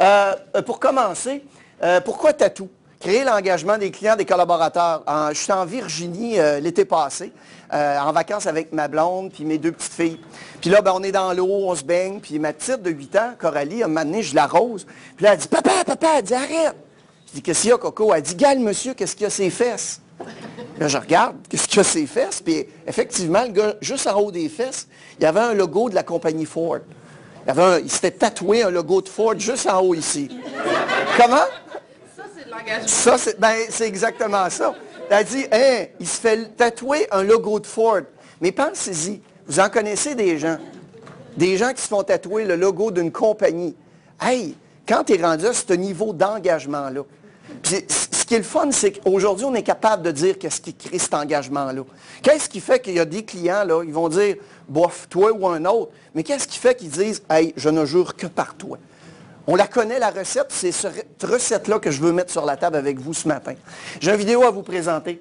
Euh, pour commencer, euh, pourquoi Tatou? Créer l'engagement des clients, des collaborateurs. je suis en Virginie euh, l'été passé, en vacances avec ma blonde puis mes deux petites filles. Puis là, ben, on est dans l'eau, on se baigne, puis ma petite de 8 ans, Coralie, un moment je l'arrose. Puis là, elle dit, papa, papa, elle dit, arrête. Je dis, qu'est-ce qu'il y a, Coco? Elle dit, gale, monsieur, qu'est-ce qu'il y a ses fesses? Là, je regarde, qu'est-ce qu'il y a ses fesses? Puis effectivement, le gars, juste en haut des fesses, il y avait un logo de la compagnie Ford. Il, s'était tatoué un logo de Ford juste en haut ici. Comment? Ça, c'est de l'engagement. Ça, c'est, ben, c'est exactement ça. Elle a dit, hein, il se fait tatouer un logo de Ford. Mais pensez-y, vous en connaissez des gens. Des gens qui se font tatouer le logo d'une compagnie. Hey, quand tu es rendu à ce niveau d'engagement-là, ce qui est le fun, c'est qu'aujourd'hui, on est capable de dire qu'est-ce qui crée cet engagement-là. Qu'est-ce qui fait qu'il y a des clients, là, ils vont dire, bof, toi ou un autre, mais qu'est-ce qui fait qu'ils disent, hey, je ne jure que par toi? On la connaît, la recette, c'est cette recette-là que je veux mettre sur la table avec vous ce matin. J'ai une vidéo à vous présenter.